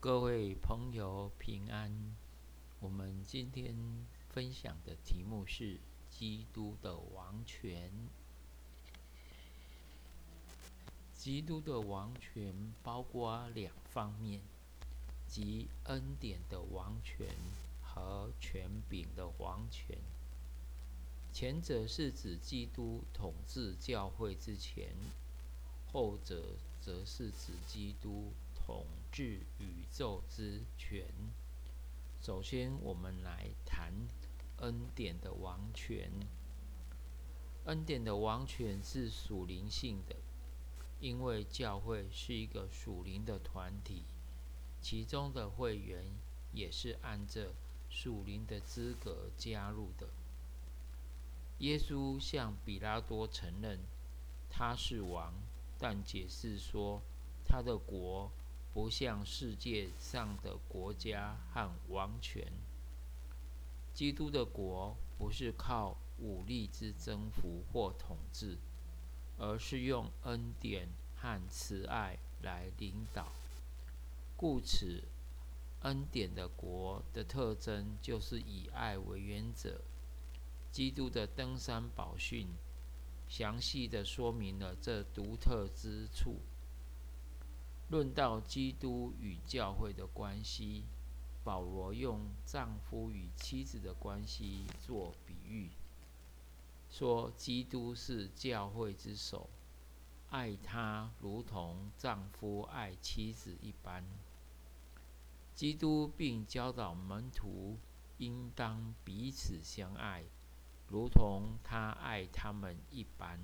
各位朋友平安。我们今天分享的题目是基督的王权。基督的王权包括两方面，即恩典的王权和权柄的王权。前者是指基督统治教会之前，后者则是指基督。统治宇宙之权。首先，我们来谈恩典的王权。恩典的王权是属灵性的，因为教会是一个属灵的团体，其中的会员也是按着属灵的资格加入的。耶稣向比拉多承认他是王，但解释说他的国。不像世界上的国家和王权，基督的国不是靠武力之征服或统治，而是用恩典和慈爱来领导。故此，恩典的国的特征就是以爱为原则。基督的登山宝训详细的说明了这独特之处。论到基督与教会的关系，保罗用丈夫与妻子的关系做比喻，说基督是教会之首，爱他如同丈夫爱妻子一般。基督并教导门徒应当彼此相爱，如同他爱他们一般。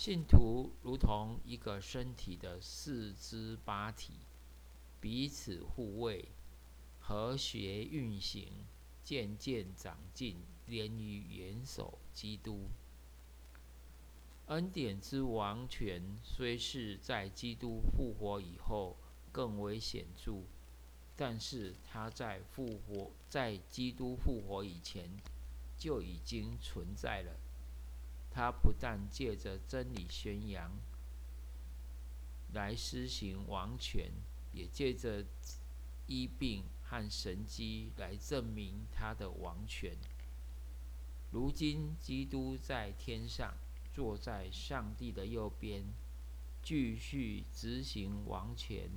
信徒如同一个身体的四肢八体，彼此护卫，和谐运行，渐渐长进，连于元首基督。恩典之王权虽是在基督复活以后更为显著，但是他在复活在基督复活以前就已经存在了。他不但借着真理宣扬来施行王权，也借着医病和神迹来证明他的王权。如今，基督在天上坐在上帝的右边，继续执行王权，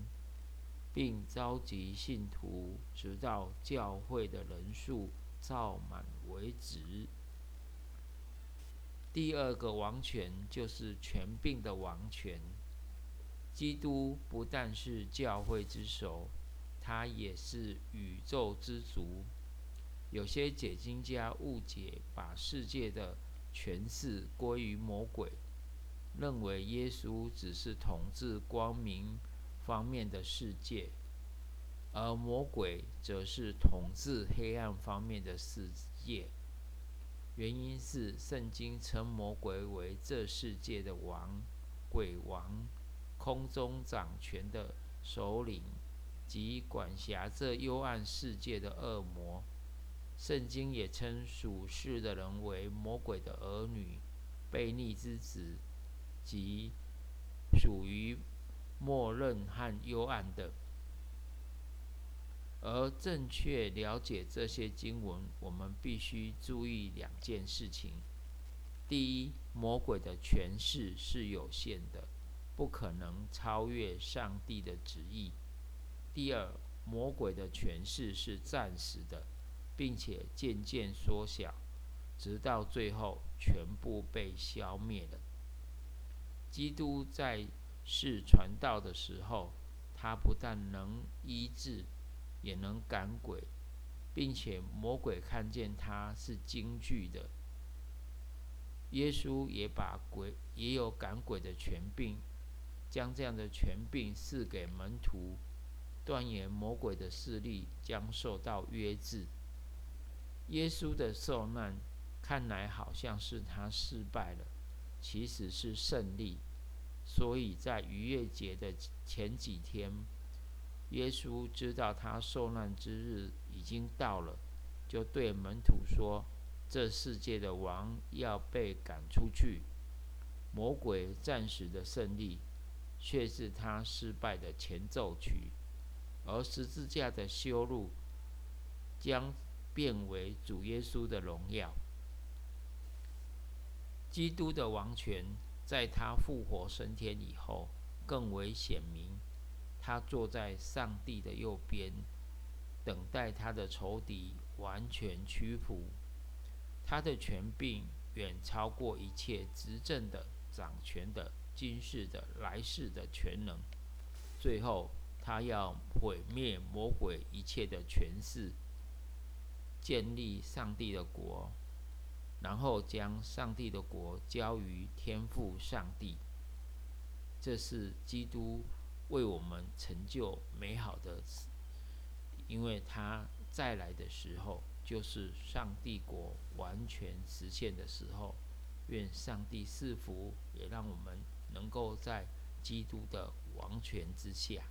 并召集信徒，直到教会的人数造满为止。第二个王权就是权柄的王权。基督不但是教会之首，他也是宇宙之主。有些解经家误解，把世界的权势归于魔鬼，认为耶稣只是统治光明方面的世界，而魔鬼则是统治黑暗方面的世界。原因是圣经称魔鬼为这世界的王、鬼王、空中掌权的首领及管辖这幽暗世界的恶魔。圣经也称属世的人为魔鬼的儿女、悖逆之子及属于默认和幽暗的。而正确了解这些经文，我们必须注意两件事情：第一，魔鬼的权势是有限的，不可能超越上帝的旨意；第二，魔鬼的权势是暂时的，并且渐渐缩小，直到最后全部被消灭了。基督在世传道的时候，他不但能医治。也能赶鬼，并且魔鬼看见他是惊惧的。耶稣也把鬼也有赶鬼的权柄，将这样的权柄赐给门徒，断言魔鬼的势力将受到约制。耶稣的受难看来好像是他失败了，其实是胜利。所以在逾越节的前几天。耶稣知道他受难之日已经到了，就对门徒说：“这世界的王要被赶出去，魔鬼暂时的胜利，却是他失败的前奏曲，而十字架的修路将变为主耶稣的荣耀。基督的王权在他复活升天以后更为显明，他坐在上帝的右边，等待他的仇敌完全屈服。他的权柄远超过一切执政的、掌权的、今世的、来世的全能。最后，他要毁灭魔鬼一切的权势，建立上帝的国。然后将上帝的国交于天父上帝，这是基督为我们成就美好的，因为他再来的时候，就是上帝国完全实现的时候。愿上帝赐福，也让我们能够在基督的王权之下。